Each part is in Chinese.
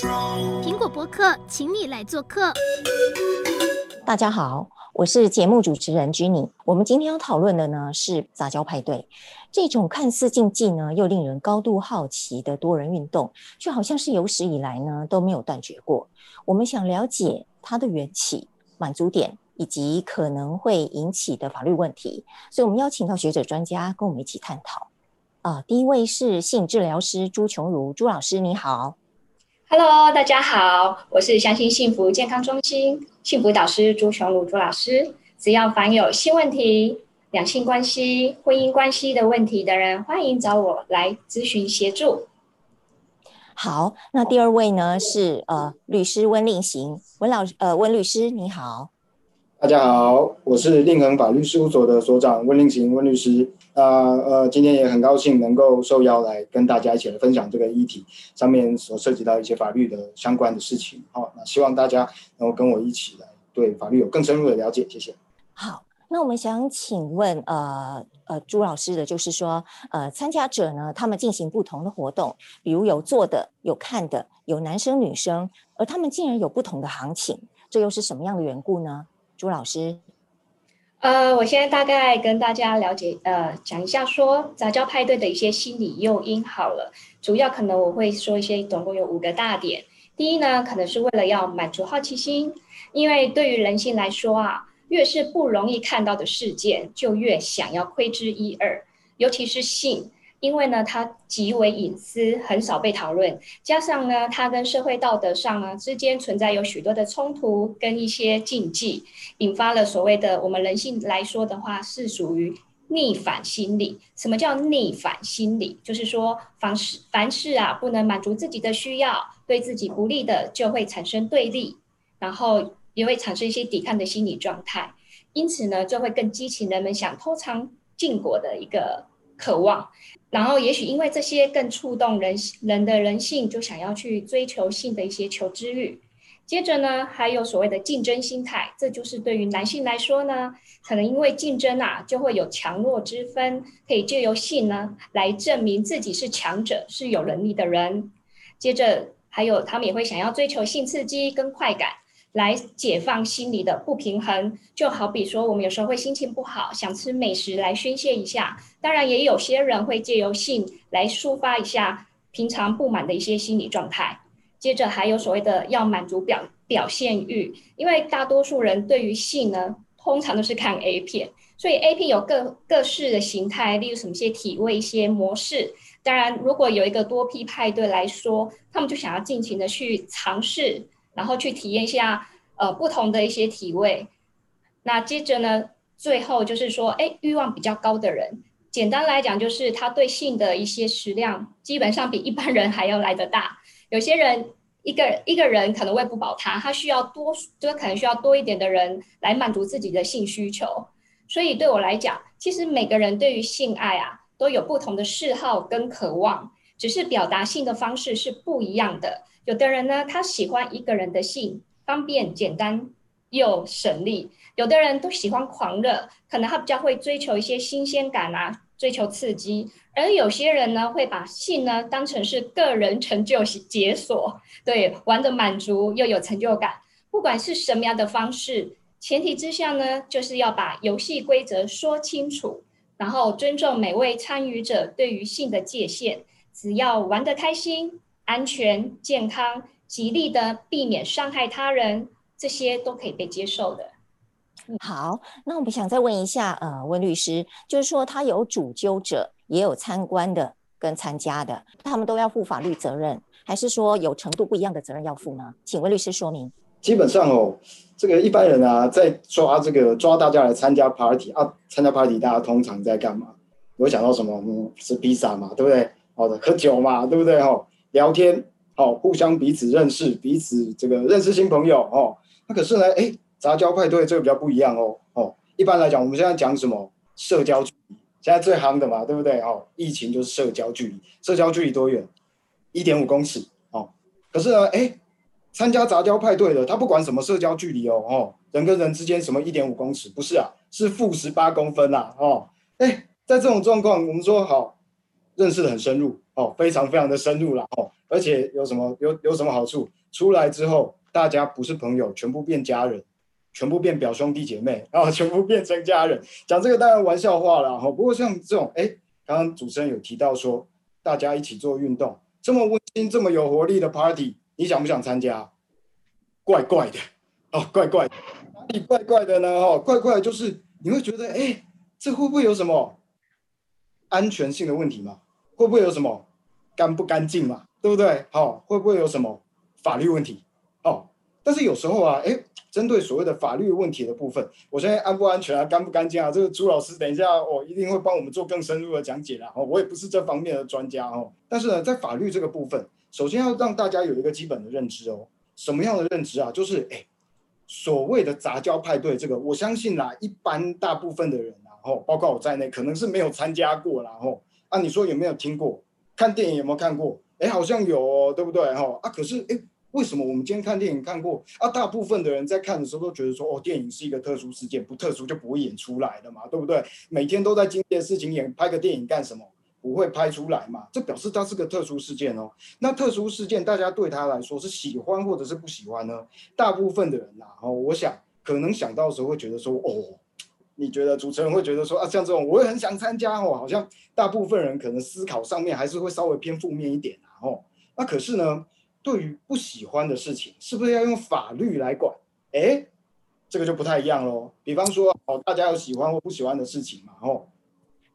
苹果播客，请你来做客。大家好，我是节目主持人 Jenny。我们今天要讨论的呢是杂交派对，这种看似禁忌呢又令人高度好奇的多人运动，却好像是有史以来呢都没有断绝过。我们想了解它的缘起、满足点以及可能会引起的法律问题，所以我们邀请到学者专家跟我们一起探讨。啊、第一位是性治疗师朱琼如朱老师，你好。Hello，大家好，我是相信幸福健康中心幸福导师朱雄如朱老师。只要凡有性问题、两性关系、婚姻关系的问题的人，欢迎找我来咨询协助。好，那第二位呢是呃律师温令行温老呃温律师，你好。大家好，我是令恒法律事务所的所长温令行温律师。那呃，今天也很高兴能够受邀来跟大家一起来分享这个议题上面所涉及到一些法律的相关的事情。好，那希望大家能够跟我一起来对法律有更深入的了解。谢谢。好，那我们想请问呃呃朱老师的就是说呃参加者呢，他们进行不同的活动，比如有坐的、有看的、有男生女生，而他们竟然有不同的行情，这又是什么样的缘故呢？朱老师。呃，我现在大概跟大家了解，呃，讲一下说杂交派对的一些心理诱因好了。主要可能我会说一些，总共有五个大点。第一呢，可能是为了要满足好奇心，因为对于人性来说啊，越是不容易看到的事件，就越想要窥知一二，尤其是性。因为呢，它极为隐私，很少被讨论。加上呢，它跟社会道德上呢之间存在有许多的冲突跟一些禁忌，引发了所谓的我们人性来说的话，是属于逆反心理。什么叫逆反心理？就是说，凡事凡事啊，不能满足自己的需要，对自己不利的就会产生对立，然后也会产生一些抵抗的心理状态。因此呢，就会更激起人们想偷尝禁果的一个渴望。然后，也许因为这些更触动人人的人性，就想要去追求性的一些求知欲。接着呢，还有所谓的竞争心态，这就是对于男性来说呢，可能因为竞争啊，就会有强弱之分，可以借由性呢来证明自己是强者，是有能力的人。接着还有，他们也会想要追求性刺激跟快感。来解放心理的不平衡，就好比说，我们有时候会心情不好，想吃美食来宣泄一下。当然，也有些人会借由性来抒发一下平常不满的一些心理状态。接着还有所谓的要满足表表现欲，因为大多数人对于性呢，通常都是看 A 片，所以 A 片有各各式的形态，例如什么些体位、一些模式。当然，如果有一个多批派对来说，他们就想要尽情的去尝试。然后去体验一下，呃，不同的一些体位。那接着呢，最后就是说，哎，欲望比较高的人，简单来讲，就是他对性的一些食量，基本上比一般人还要来得大。有些人一个一个人可能喂不饱他，他需要多，就可能需要多一点的人来满足自己的性需求。所以对我来讲，其实每个人对于性爱啊，都有不同的嗜好跟渴望，只是表达性的方式是不一样的。有的人呢，他喜欢一个人的性，方便、简单又省力；有的人都喜欢狂热，可能他比较会追求一些新鲜感啊，追求刺激。而有些人呢，会把性呢当成是个人成就解锁，对，玩的满足又有成就感。不管是什么样的方式，前提之下呢，就是要把游戏规则说清楚，然后尊重每位参与者对于性的界限，只要玩得开心。安全、健康、极力的避免伤害他人，这些都可以被接受的。好，那我们想再问一下，呃，温律师，就是说他有主揪者，也有参观的跟参加的，他们都要负法律责任，还是说有程度不一样的责任要负呢？请温律师说明。基本上哦，这个一般人啊，在抓这个抓大家来参加 party 啊，参加 party 大家通常在干嘛？我会想到什么？嗯，吃披萨嘛，对不对？好的，喝酒嘛，对不对？哦。聊天，好，互相彼此认识，彼此这个认识新朋友，哦，那可是呢，哎，杂交派对这个比较不一样哦，哦，一般来讲，我们现在讲什么社交距离，现在最夯的嘛，对不对？哦，疫情就是社交距离，社交距离多远？一点五公尺，哦，可是呢，哎，参加杂交派对的，他不管什么社交距离哦，哦，人跟人之间什么一点五公尺，不是啊，是负十八公分呐，哦，哎，在这种状况，我们说好，认识的很深入。哦，非常非常的深入了哦，而且有什么有有什么好处？出来之后，大家不是朋友，全部变家人，全部变表兄弟姐妹，然 后全部变成家人。讲这个当然玩笑话了哈，不过像这种，哎，刚刚主持人有提到说，大家一起做运动，这么温馨、这么有活力的 party，你想不想参加？怪怪的哦，怪怪的，哪里怪怪的呢？哦，怪怪的就是你会觉得，哎，这会不会有什么安全性的问题嘛？会不会有什么干不干净嘛？对不对？好、哦，会不会有什么法律问题？哦，但是有时候啊，哎，针对所谓的法律问题的部分，我现在安不安全啊，干不干净啊？这个朱老师等一下哦，一定会帮我们做更深入的讲解啦。哦，我也不是这方面的专家哦，但是呢，在法律这个部分，首先要让大家有一个基本的认知哦。什么样的认知啊？就是哎，所谓的杂交派对，这个我相信啦，一般大部分的人然后包括我在内，可能是没有参加过，然后啊，你说有没有听过？看电影有没有看过？哎，好像有哦，对不对？哈啊，可是哎，为什么我们今天看电影看过啊？大部分的人在看的时候都觉得说，哦，电影是一个特殊事件，不特殊就不会演出来的嘛，对不对？每天都在经历的事情，演拍个电影干什么？不会拍出来嘛？这表示它是个特殊事件哦。那特殊事件，大家对他来说是喜欢或者是不喜欢呢？大部分的人呐，哦，我想可能想到的时候会觉得说，哦，你觉得主持人会觉得说啊，像这种我也很想参加哦，好像大部分人可能思考上面还是会稍微偏负面一点啊，哦。那可是呢，对于不喜欢的事情，是不是要用法律来管？哎，这个就不太一样喽。比方说，哦，大家有喜欢或不喜欢的事情嘛，哦。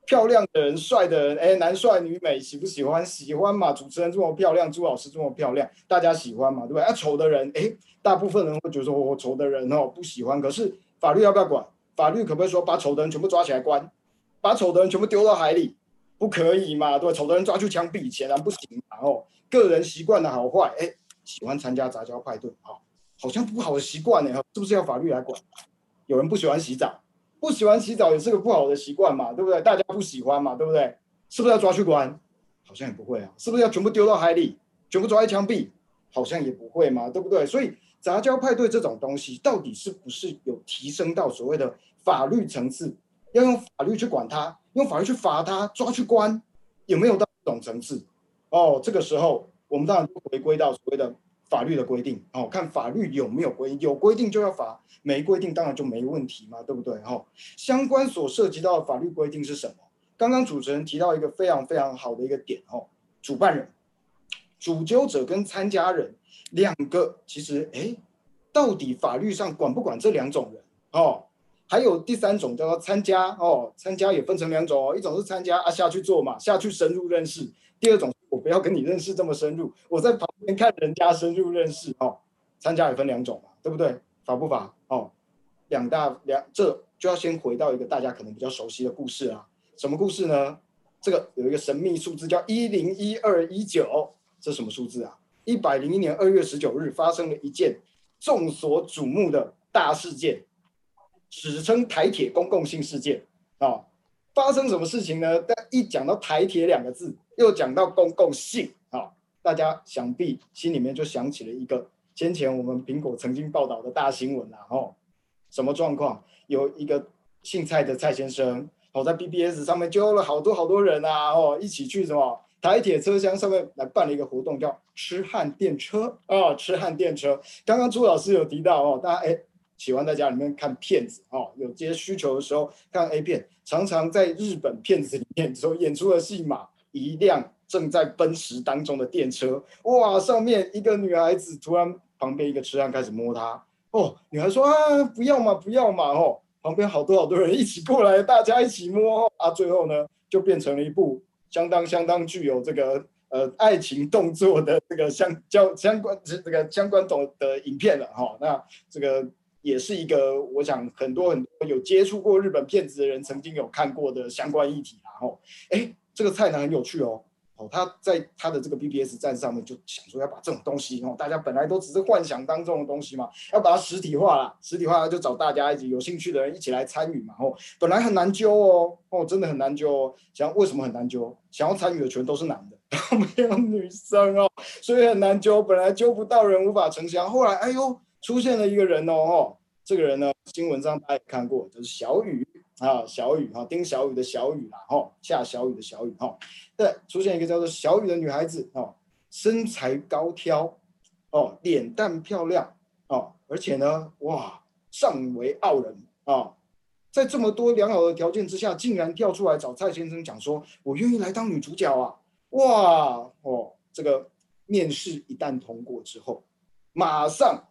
漂亮的人，帅的人，哎，男帅女美，喜不喜欢？喜欢嘛？主持人这么漂亮，朱老师这么漂亮，大家喜欢嘛？对不对？啊，丑的人，哎，大部分人会觉得说，我、哦、丑的人哦不喜欢。可是法律要不要管？法律可不可以说把丑的人全部抓起来关，把丑的人全部丢到海里？不可以嘛？对，丑的人抓去枪毙，显然不行嘛。哦，个人习惯的好坏，哎，喜欢参加杂交派对，哦，好像不好的习惯呢，是不是要法律来管？有人不喜欢洗澡。不喜欢洗澡也是个不好的习惯嘛，对不对？大家不喜欢嘛，对不对？是不是要抓去关？好像也不会啊。是不是要全部丢到海里，全部抓去枪毙？好像也不会嘛，对不对？所以杂交派对这种东西，到底是不是有提升到所谓的法律层次？要用法律去管它，用法律去罚它，抓去关，有没有到这种层次？哦，这个时候我们当然回归到所谓的。法律的规定哦，看法律有没有规定，有规定就要罚，没规定当然就没问题嘛，对不对？哈，相关所涉及到的法律规定是什么？刚刚主持人提到一个非常非常好的一个点哦，主办人、主揪者跟参加人两个，其实哎，到底法律上管不管这两种人哦？还有第三种叫做参加哦，参加也分成两种哦，一种是参加啊下去做嘛，下去深入认识，第二种。我不要跟你认识这么深入，我在旁边看人家深入认识哦。参加也分两种嘛，对不对？罚不罚？哦，两大两，这就要先回到一个大家可能比较熟悉的故事啊。什么故事呢？这个有一个神秘数字叫一零一二一九，这什么数字啊？一百零一年二月十九日发生了一件众所瞩目的大事件，史称台铁公共性事件啊。发生什么事情呢？但一讲到台铁两个字，又讲到公共性啊，大家想必心里面就想起了一个先前我们苹果曾经报道的大新闻啊，哦，什么状况？有一个姓蔡的蔡先生，哦，在 BBS 上面揪了好多好多人啊，哦，一起去什么台铁车厢上面来办了一个活动，叫痴汉电车啊，痴汉电车。刚刚朱老师有提到哦，大家哎。喜欢在家里面看片子哦，有这些需求的时候看 A 片，常常在日本片子里面所演出的戏码，一辆正在奔驰当中的电车，哇，上面一个女孩子突然旁边一个痴汉开始摸她，哦，女孩说啊不要嘛不要嘛哦，旁边好多好多人一起过来，大家一起摸啊，最后呢就变成了一部相当相当具有这个呃爱情动作的这个相交相关这个相关种的影片了哈、哦，那这个。也是一个，我想很多很多有接触过日本片子的人曾经有看过的相关议题，然后，哎，这个菜呢很有趣哦，哦，他在他的这个 BBS 站上面就想说要把这种东西哦，大家本来都只是幻想当中的东西嘛，要把它实体化了，实体化就找大家一起有兴趣的人一起来参与嘛，哦，本来很难揪哦，哦，真的很难揪哦，想为什么很难揪？想要参与的全都是男的，没有女生哦，所以很难揪，本来揪不到人，无法成箱，后来，哎呦。出现了一个人哦，哦，这个人呢，新闻上大家也看过，就是小雨啊，小雨哈，丁小雨的小雨啦，哈，下小雨的小雨哈，对，出现一个叫做小雨的女孩子哦，身材高挑哦，脸蛋漂亮哦，而且呢，哇，尚为傲人啊，在这么多良好的条件之下，竟然跳出来找蔡先生讲说，我愿意来当女主角啊，哇哦，这个面试一旦通过之后，马上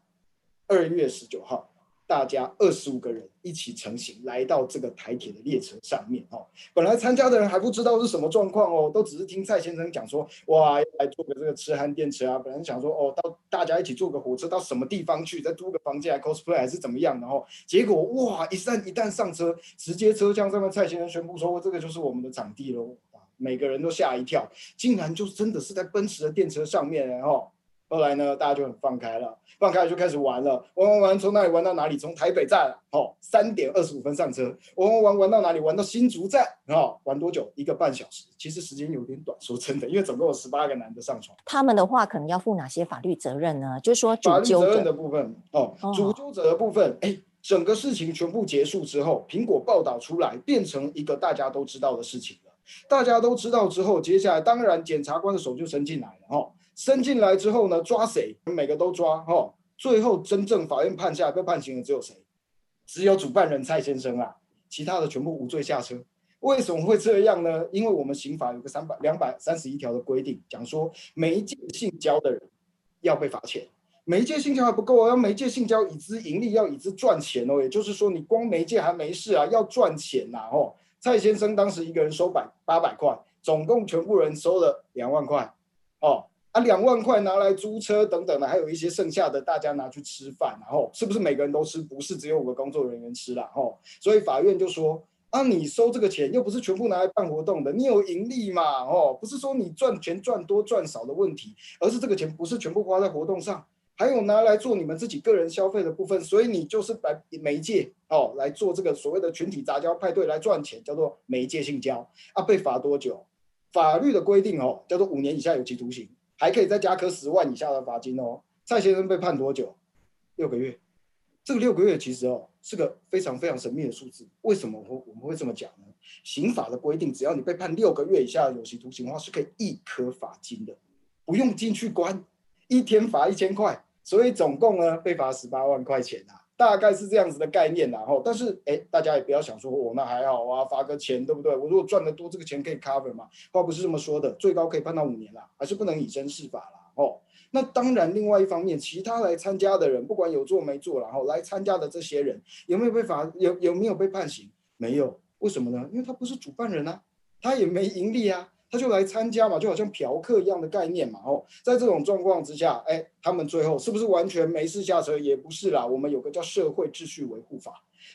二月十九号。大家二十五个人一起成行，来到这个台铁的列车上面哦。本来参加的人还不知道是什么状况哦，都只是听蔡先生讲说，哇，来坐个这个痴汉电车啊。本来想说，哦，到大家一起坐个火车到什么地方去，再租个房间来 cosplay 还是怎么样？然后结果哇，一旦一旦上车，直接车厢上面蔡先生宣布说，这个就是我们的场地喽。每个人都吓一跳，竟然就真的是在奔驰的电车上面，然后。后来呢，大家就很放开了，放开就开始玩了，玩玩玩，从哪里玩到哪里？从台北站，哦，三点二十五分上车，玩玩玩玩到哪里？玩到新竹站，哦，玩多久？一个半小时。其实时间有点短，说真的，因为总共有十八个男的上床。他们的话可能要负哪些法律责任呢？就是说主纠责任的部分，哦，主纠者的部分，哎，整个事情全部结束之后，苹果报道出来，变成一个大家都知道的事情了。大家都知道之后，接下来当然检察官的手就伸进来了，哦。伸进来之后呢，抓谁？每个都抓哦。最后真正法院判下被判刑的只有谁？只有主办人蔡先生啊，其他的全部无罪下车。为什么会这样呢？因为我们刑法有个三百两百三十一条的规定，讲说媒介性交的人要被罚钱。媒介性交还不够啊，要媒介性交以资盈利，要以资赚钱哦。也就是说，你光媒介还没事啊，要赚钱呐哦。蔡先生当时一个人收百八百块，总共全部人收了两万块哦。啊，两万块拿来租车等等的，还有一些剩下的，大家拿去吃饭，然后是不是每个人都吃？不是，只有五个工作人员吃了，吼。所以法院就说，啊，你收这个钱又不是全部拿来办活动的，你有盈利嘛，哦，不是说你赚钱赚多赚少的问题，而是这个钱不是全部花在活动上，还有拿来做你们自己个人消费的部分，所以你就是来媒介哦来做这个所谓的群体杂交派对来赚钱，叫做媒介性交啊，被罚多久？法律的规定哦，叫做五年以下有期徒刑。还可以再加科十万以下的罚金哦。蔡先生被判多久？六个月。这个六个月其实哦是个非常非常神秘的数字。为什么我我们会这么讲呢？刑法的规定，只要你被判六个月以下的有期徒刑的话，是可以一科罚金的，不用进去关，一天罚一千块。所以总共呢被罚十八万块钱啊。大概是这样子的概念，然后，但是，哎，大家也不要想说，哦，那还好啊，罚个钱，对不对？我如果赚得多，这个钱可以 cover 嘛？话不是这么说的，最高可以判到五年啦，还是不能以身试法啦，哦。那当然，另外一方面，其他来参加的人，不管有做没做，然后来参加的这些人，有没有被罚？有有没有被判刑？没有，为什么呢？因为他不是主办人啊，他也没盈利啊。他就来参加嘛，就好像嫖客一样的概念嘛。哦，在这种状况之下，哎，他们最后是不是完全没事下车？也不是啦。我们有个叫《社会秩序维护法》，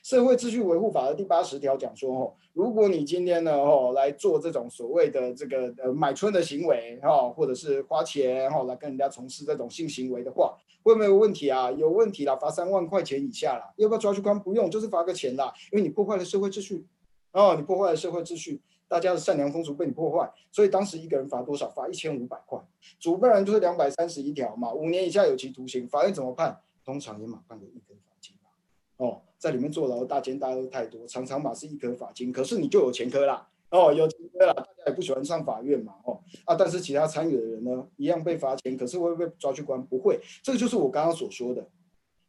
《社会秩序维护法》的第八十条讲说，哦，如果你今天呢，哦，来做这种所谓的这个呃买春的行为，哈，或者是花钱，哈，来跟人家从事这种性行为的话，会不会有问题啊？有问题啦，罚三万块钱以下啦。要不要抓去关？不用，就是罚个钱啦，因为你破坏了社会秩序，哦，你破坏了社会秩序。大家的善良风俗被你破坏，所以当时一个人罚多少？罚一千五百块。主办人就是两百三十一条嘛，五年以下有期徒刑。法院怎么判？通常也嘛判个一科罚金吧。哦，在里面坐牢大奸大恶太多，常常嘛是一科罚金。可是你就有前科啦，哦，有前科啦，大家也不喜欢上法院嘛，哦啊，但是其他参与的人呢，一样被罚钱，可是会被抓去关？不会。这个就是我刚刚所说的，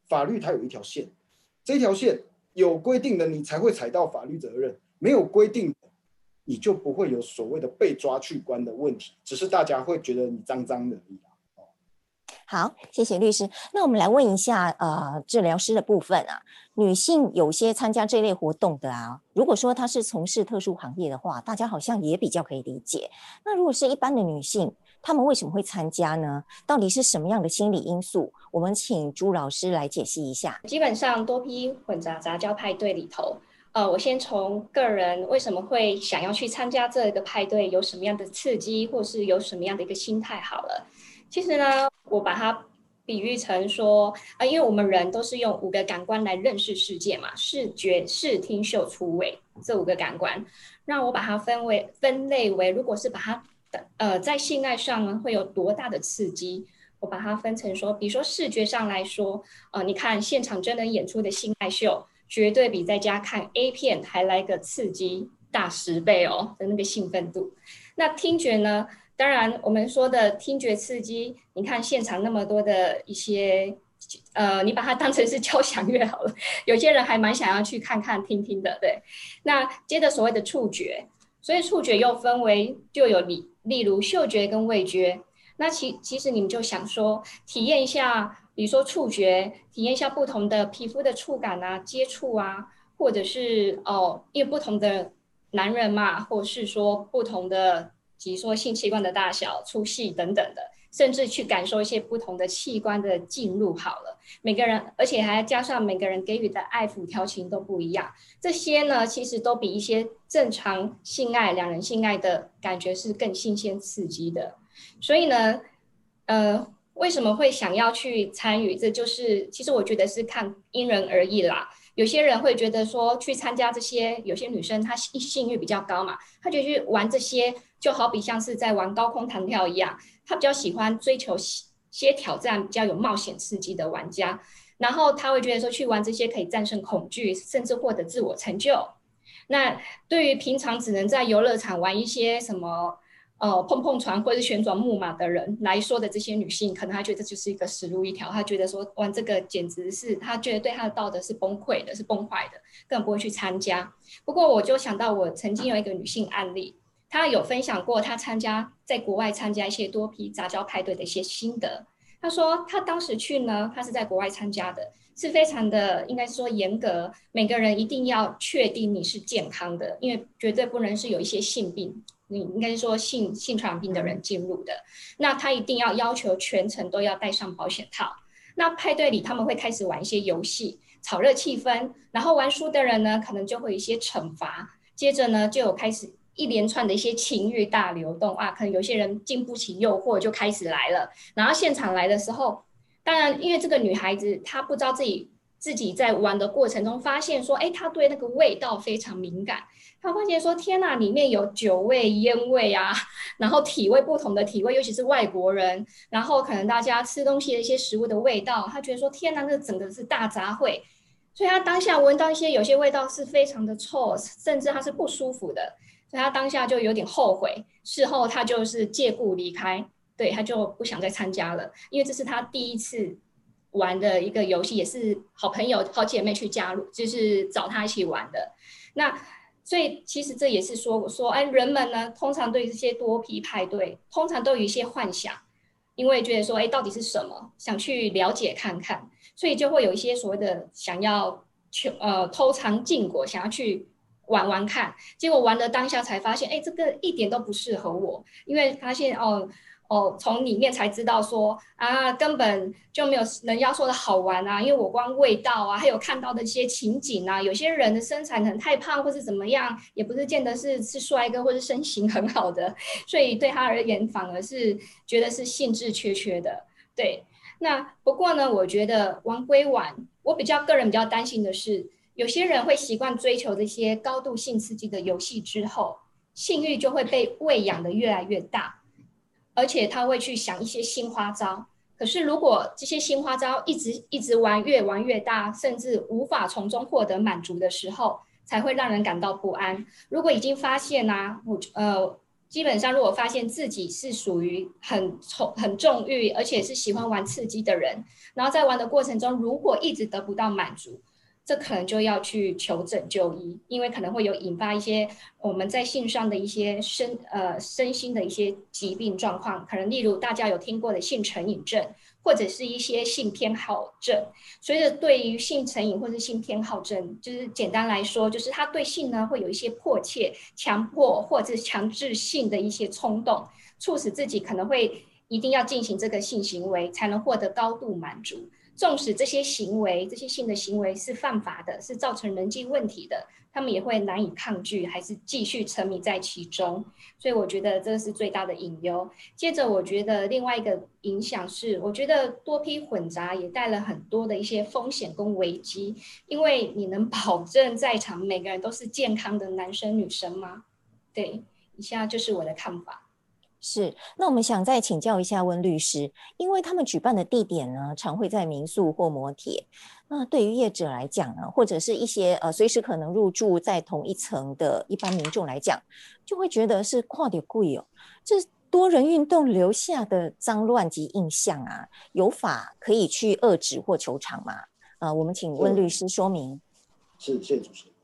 法律它有一条线，这条线有规定的，你才会踩到法律责任；没有规定。你就不会有所谓的被抓去关的问题，只是大家会觉得你脏脏的而已。好，谢谢律师。那我们来问一下，呃，治疗师的部分啊，女性有些参加这类活动的啊，如果说她是从事特殊行业的话，大家好像也比较可以理解。那如果是一般的女性，她们为什么会参加呢？到底是什么样的心理因素？我们请朱老师来解析一下。基本上多批混杂杂交派对里头。呃，我先从个人为什么会想要去参加这个派对，有什么样的刺激，或是有什么样的一个心态好了。其实呢，我把它比喻成说，啊、呃，因为我们人都是用五个感官来认识世界嘛，视觉、视听、嗅、触、味这五个感官。让我把它分为分类为，如果是把它呃在性爱上呢会有多大的刺激，我把它分成说，比如说视觉上来说，呃，你看现场真人演出的性爱秀。绝对比在家看 A 片还来个刺激大十倍哦的那个兴奋度。那听觉呢？当然，我们说的听觉刺激，你看现场那么多的一些，呃，你把它当成是交响乐好了。有些人还蛮想要去看看、听听的，对。那接着所谓的触觉，所以触觉又分为就有例，例如嗅觉跟味觉。那其其实你们就想说，体验一下，比如说触觉，体验一下不同的皮肤的触感啊、接触啊，或者是哦，因为不同的男人嘛，或者是说不同的。比如说性器官的大小、粗细等等的，甚至去感受一些不同的器官的进入。好了，每个人，而且还加上每个人给予的爱抚调情都不一样。这些呢，其实都比一些正常性爱、两人性爱的感觉是更新鲜刺激的。所以呢，呃，为什么会想要去参与？这就是其实我觉得是看因人而异啦。有些人会觉得说去参加这些，有些女生她性性欲比较高嘛，她就去玩这些，就好比像是在玩高空弹跳一样，她比较喜欢追求些挑战，比较有冒险刺激的玩家，然后她会觉得说去玩这些可以战胜恐惧，甚至获得自我成就。那对于平常只能在游乐场玩一些什么。呃，碰碰船或者是旋转木马的人来说的这些女性，可能她觉得这就是一个死路一条，她觉得说玩这个简直是，她觉得对她的道德是崩溃的，是崩坏的，更不会去参加。不过我就想到，我曾经有一个女性案例，她有分享过她参加在国外参加一些多批杂交派对的一些心得。她说她当时去呢，她是在国外参加的，是非常的应该说严格，每个人一定要确定你是健康的，因为绝对不能是有一些性病。你应该说性性传染病的人进入的，那他一定要要求全程都要戴上保险套。那派对里他们会开始玩一些游戏，炒热气氛，然后玩输的人呢，可能就会有一些惩罚。接着呢，就有开始一连串的一些情欲大流动啊，可能有些人经不起诱惑就开始来了。然后现场来的时候，当然因为这个女孩子她不知道自己自己在玩的过程中发现说，哎，他对那个味道非常敏感。他发现说：“天哪，里面有酒味、烟味啊，然后体味不同的体味，尤其是外国人，然后可能大家吃东西的一些食物的味道，他觉得说：天哪，那整个是大杂烩。所以他当下闻到一些有些味道是非常的臭，甚至他是不舒服的，所以他当下就有点后悔。事后他就是借故离开，对，他就不想再参加了，因为这是他第一次玩的一个游戏，也是好朋友、好姐妹去加入，就是找他一起玩的。那。”所以其实这也是说，我说，哎，人们呢，通常对这些多批派对，通常都有一些幻想，因为觉得说，哎，到底是什么，想去了解看看，所以就会有一些所谓的想要去呃偷尝禁果，想要去玩玩看，结果玩的当下才发现，哎，这个一点都不适合我，因为发现哦。哦，从里面才知道说啊，根本就没有人家说的好玩啊，因为我光味道啊，还有看到的一些情景啊，有些人的身材可能太胖或是怎么样，也不是见得是是帅哥或是身形很好的，所以对他而言反而是觉得是兴致缺缺的。对，那不过呢，我觉得玩归玩，我比较个人比较担心的是，有些人会习惯追求这些高度性刺激的游戏之后，性欲就会被喂养的越来越大。而且他会去想一些新花招，可是如果这些新花招一直一直玩，越玩越大，甚至无法从中获得满足的时候，才会让人感到不安。如果已经发现呢、啊，我呃，基本上如果发现自己是属于很重很重欲，而且是喜欢玩刺激的人，然后在玩的过程中，如果一直得不到满足。这可能就要去求诊就医，因为可能会有引发一些我们在性上的一些身呃身心的一些疾病状况，可能例如大家有听过的性成瘾症，或者是一些性偏好症。所以，对于性成瘾或者性偏好症，就是简单来说，就是他对性呢会有一些迫切、强迫或者是强制性的一些冲动，促使自己可能会一定要进行这个性行为，才能获得高度满足。纵使这些行为、这些性的行为是犯法的，是造成人际问题的，他们也会难以抗拒，还是继续沉迷在其中。所以我觉得这是最大的隐忧。接着，我觉得另外一个影响是，我觉得多批混杂也带了很多的一些风险跟危机。因为你能保证在场每个人都是健康的男生女生吗？对，以下就是我的看法。是，那我们想再请教一下温律师，因为他们举办的地点呢，常会在民宿或摩铁。那对于业者来讲呢，或者是一些呃随时可能入住在同一层的一般民众来讲，就会觉得是跨点贵哦。这多人运动留下的脏乱及印象啊，有法可以去遏止或求偿吗？呃，我们请温律师说明。是，谢谢主持人。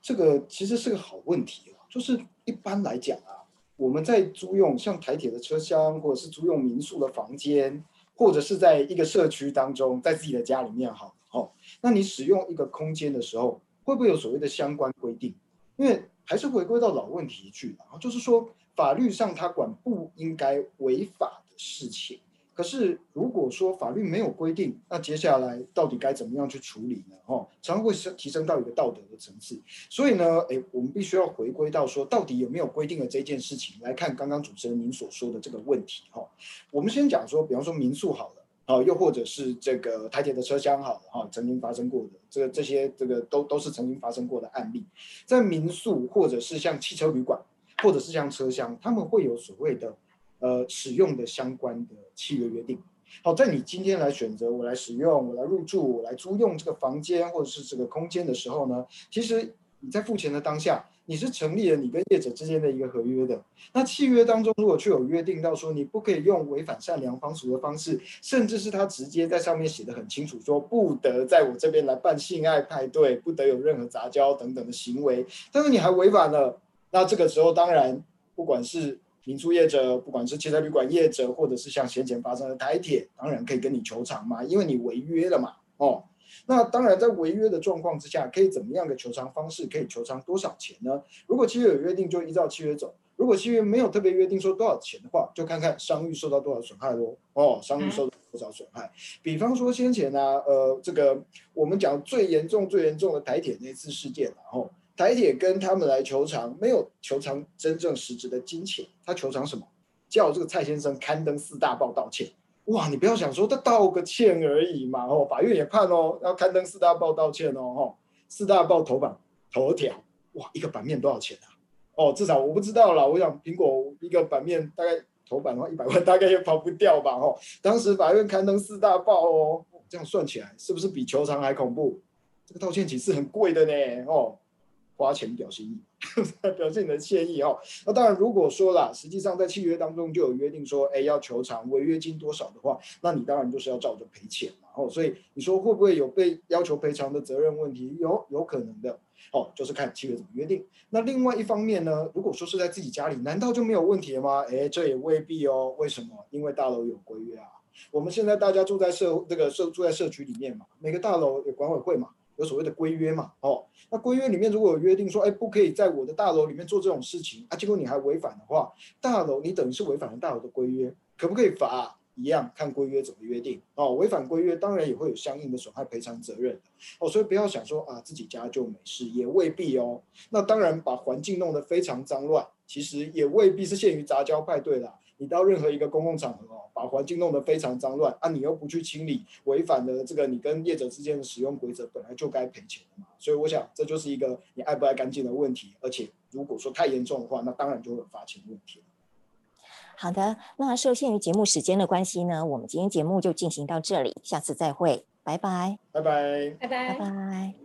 这个其实是个好问题哦，就是一般来讲啊。我们在租用像台铁的车厢，或者是租用民宿的房间，或者是在一个社区当中，在自己的家里面，好，哦，那你使用一个空间的时候，会不会有所谓的相关规定？因为还是回归到老问题去然后，就是说法律上它管不应该违法的事情。可是，如果说法律没有规定，那接下来到底该怎么样去处理呢？哈，常常会升提升到一个道德的层次。所以呢，诶，我们必须要回归到说，到底有没有规定的这件事情来看。刚刚主持人您所说的这个问题，哈，我们先讲说，比方说民宿好了，啊，又或者是这个台铁的车厢好了，哈，曾经发生过的这个这些这个都都是曾经发生过的案例，在民宿或者是像汽车旅馆，或者是像车厢，他们会有所谓的。呃，使用的相关的契约约定，好，在你今天来选择我来使用，我来入住，我来租用这个房间或者是这个空间的时候呢，其实你在付钱的当下，你是成立了你跟业者之间的一个合约的。那契约当中如果却有约定到说你不可以用违反善良风俗的方式，甚至是他直接在上面写得很清楚，说不得在我这边来办性爱派对，不得有任何杂交等等的行为，但是你还违反了，那这个时候当然不管是。民宿业者，不管是汽车旅馆业者，或者是像先前发生的台铁，当然可以跟你求偿嘛，因为你违约了嘛。哦，那当然在违约的状况之下，可以怎么样的求偿方式？可以求偿多少钱呢？如果契约有约定，就依照契约走；如果契约没有特别约定说多少钱的话，就看看商誉受到多少损害喽。哦，商誉受到多少损害？比方说先前呢、啊，呃，这个我们讲最严重、最严重的台铁那次事件，然后。台铁跟他们来求偿，没有求偿真正实质的金钱，他求偿什么？叫这个蔡先生刊登四大报道歉。哇，你不要想说他道个歉而已嘛，哦，法院也判哦，要刊登四大报道歉哦，四大报头版头条，哇，一个版面多少钱啊？哦，至少我不知道啦，我想苹果一个版面大概头版的话一百万，大概也跑不掉吧，哦，当时法院刊登四大报哦，这样算起来是不是比求偿还恐怖？这个道歉启事很贵的呢，哦。花钱表示意，表示你的歉意哦。那当然，如果说啦，实际上在契约当中就有约定说，哎，要求偿违约金多少的话，那你当然就是要照着赔钱嘛。哦，所以你说会不会有被要求赔偿的责任问题？有，有可能的。哦，就是看契约怎么约定。那另外一方面呢，如果说是在自己家里，难道就没有问题了吗？哎，这也未必哦。为什么？因为大楼有规约啊。我们现在大家住在社这个社住在社区里面嘛，每个大楼有管委会嘛。有所谓的规约嘛？哦，那规约里面如果有约定说，哎，不可以在我的大楼里面做这种事情啊，结果你还违反的话，大楼你等于是违反了大楼的规约，可不可以罚？一样看规约怎么约定哦。违反规约当然也会有相应的损害赔偿责任哦。所以不要想说啊，自己家就没事，也未必哦。那当然把环境弄得非常脏乱，其实也未必是限于杂交派对啦。你到任何一个公共场合哦，把环境弄得非常脏乱啊，你又不去清理，违反了这个你跟业者之间的使用规则，本来就该赔钱的嘛。所以我想这就是一个你爱不爱干净的问题。而且如果说太严重的话，那当然就会有罚钱问题。好的，那受限于节目时间的关系呢，我们今天节目就进行到这里，下次再会，拜拜，拜拜，拜拜，拜拜。